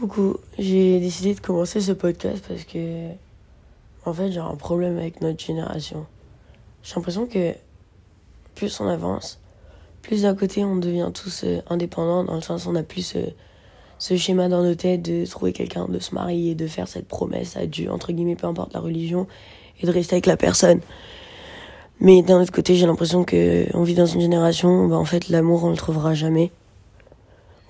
Coucou, j'ai décidé de commencer ce podcast parce que, en fait, j'ai un problème avec notre génération. J'ai l'impression que plus on avance, plus d'un côté on devient tous euh, indépendants, dans le sens où on a plus ce, schéma dans nos têtes de trouver quelqu'un, de se marier, de faire cette promesse à Dieu, entre guillemets, peu importe la religion, et de rester avec la personne. Mais d'un autre côté, j'ai l'impression que on vit dans une génération où, bah, en fait, l'amour, on le trouvera jamais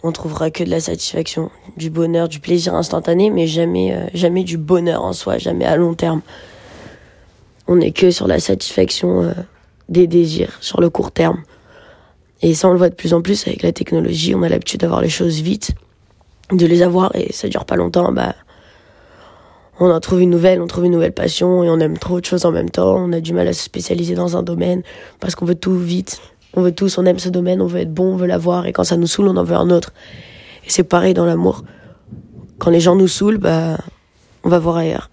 on trouvera que de la satisfaction, du bonheur, du plaisir instantané, mais jamais, euh, jamais du bonheur en soi, jamais à long terme. On n'est que sur la satisfaction euh, des désirs, sur le court terme. Et ça, on le voit de plus en plus avec la technologie. On a l'habitude d'avoir les choses vite, de les avoir et ça dure pas longtemps. Bah, on en trouve une nouvelle, on trouve une nouvelle passion et on aime trop de choses en même temps. On a du mal à se spécialiser dans un domaine parce qu'on veut tout vite. On veut tous, on aime ce domaine, on veut être bon, on veut l'avoir, et quand ça nous saoule, on en veut un autre. Et c'est pareil dans l'amour. Quand les gens nous saoulent, bah, on va voir ailleurs.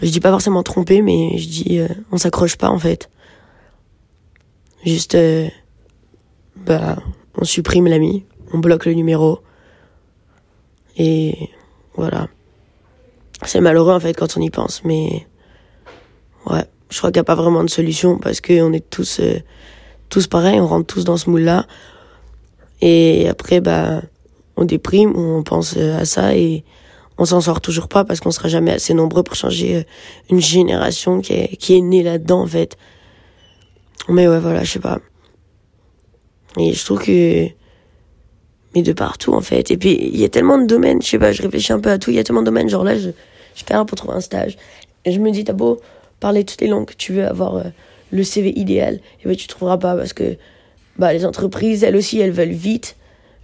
Je dis pas forcément tromper, mais je dis, euh, on s'accroche pas en fait. Juste, euh, bah, on supprime l'ami, on bloque le numéro. Et voilà. C'est malheureux en fait quand on y pense, mais ouais, je crois qu'il n'y a pas vraiment de solution parce qu'on est tous euh, tous pareils, on rentre tous dans ce moule-là. Et après, bah, on déprime, on pense à ça et on s'en sort toujours pas parce qu'on sera jamais assez nombreux pour changer euh, une génération qui est, qui est née là-dedans, en fait. Mais ouais, voilà, je sais pas. Et je trouve que, mais de partout, en fait. Et puis, il y a tellement de domaines, je sais pas, je réfléchis un peu à tout, il y a tellement de domaines, genre là, je, je un pour trouver un stage. Et je me dis, t'as beau parler toutes les langues que tu veux, avoir euh, le CV idéal, et ben tu trouveras pas parce que bah, les entreprises, elles aussi, elles veulent vite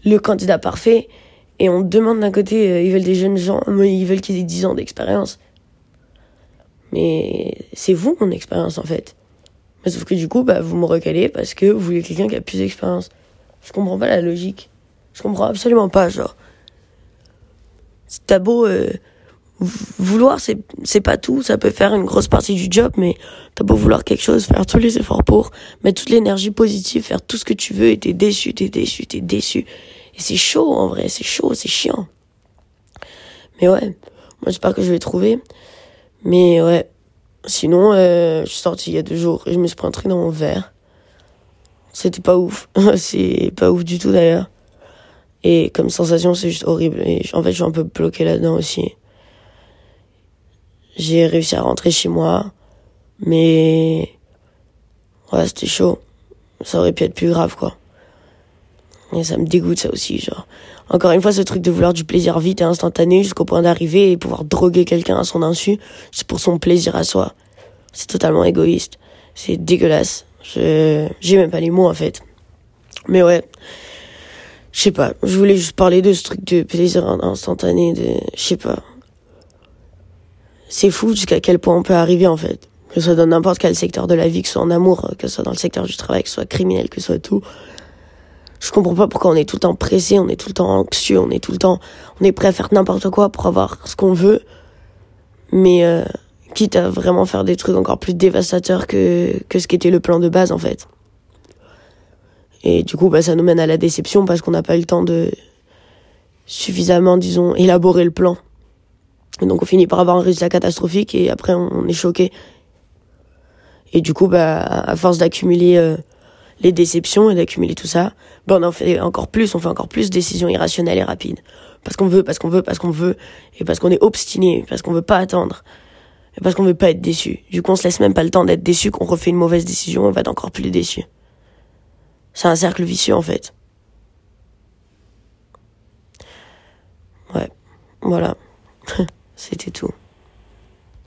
le candidat parfait. Et on demande d'un côté, euh, ils veulent des jeunes gens, mais ils veulent qu'ils aient 10 ans d'expérience. Mais c'est vous mon expérience en fait. Mais sauf que du coup, bah, vous me recalez parce que vous voulez quelqu'un qui a plus d'expérience. Je comprends pas la logique. Je comprends absolument pas, genre. T'as beau euh, vouloir, c'est, c'est pas tout. Ça peut faire une grosse partie du job, mais t'as beau vouloir quelque chose, faire tous les efforts pour, mettre toute l'énergie positive, faire tout ce que tu veux, et t'es déçu, t'es déçu, t'es déçu. Et c'est chaud, en vrai, c'est chaud, c'est chiant. Mais ouais, moi j'espère que je vais trouver. Mais ouais, sinon, euh, je suis sorti il y a deux jours et je me suis pris un truc dans mon verre. C'était pas ouf. c'est pas ouf du tout d'ailleurs. Et comme sensation, c'est juste horrible. Et en fait, je suis un peu bloqué là-dedans aussi. J'ai réussi à rentrer chez moi, mais ouais, c'était chaud. Ça aurait pu être plus grave, quoi. Et ça me dégoûte, ça aussi, genre. Encore une fois, ce truc de vouloir du plaisir vite et instantané jusqu'au point d'arriver et pouvoir droguer quelqu'un à son insu, c'est pour son plaisir à soi. C'est totalement égoïste. C'est dégueulasse. Je, j'ai même pas les mots, en fait. Mais ouais. Je sais pas. Je voulais juste parler de ce truc de plaisir instantané, de, je sais pas c'est fou jusqu'à quel point on peut arriver en fait. Que ce soit dans n'importe quel secteur de la vie, que ce soit en amour, que ce soit dans le secteur du travail, que ce soit criminel, que ce soit tout. Je comprends pas pourquoi on est tout le temps pressé, on est tout le temps anxieux, on est tout le temps, on est prêt à faire n'importe quoi pour avoir ce qu'on veut. Mais euh, quitte à vraiment faire des trucs encore plus dévastateurs que, que ce qui était le plan de base en fait. Et du coup, bah, ça nous mène à la déception parce qu'on n'a pas eu le temps de suffisamment, disons, élaborer le plan. Donc on finit par avoir un résultat catastrophique et après on, est choqué. Et du coup, bah, à force d'accumuler euh, les déceptions et d'accumuler tout ça, bah, on en fait encore plus, on fait encore plus de décisions irrationnelles et rapides. Parce qu'on veut, parce qu'on veut, parce qu'on veut, et parce qu'on est obstiné, parce qu'on veut pas attendre, et parce qu'on veut pas être déçu. Du coup, on se laisse même pas le temps d'être déçu, qu'on refait une mauvaise décision, on va être encore plus déçu. C'est un cercle vicieux en fait. Ouais, voilà. C'était tout.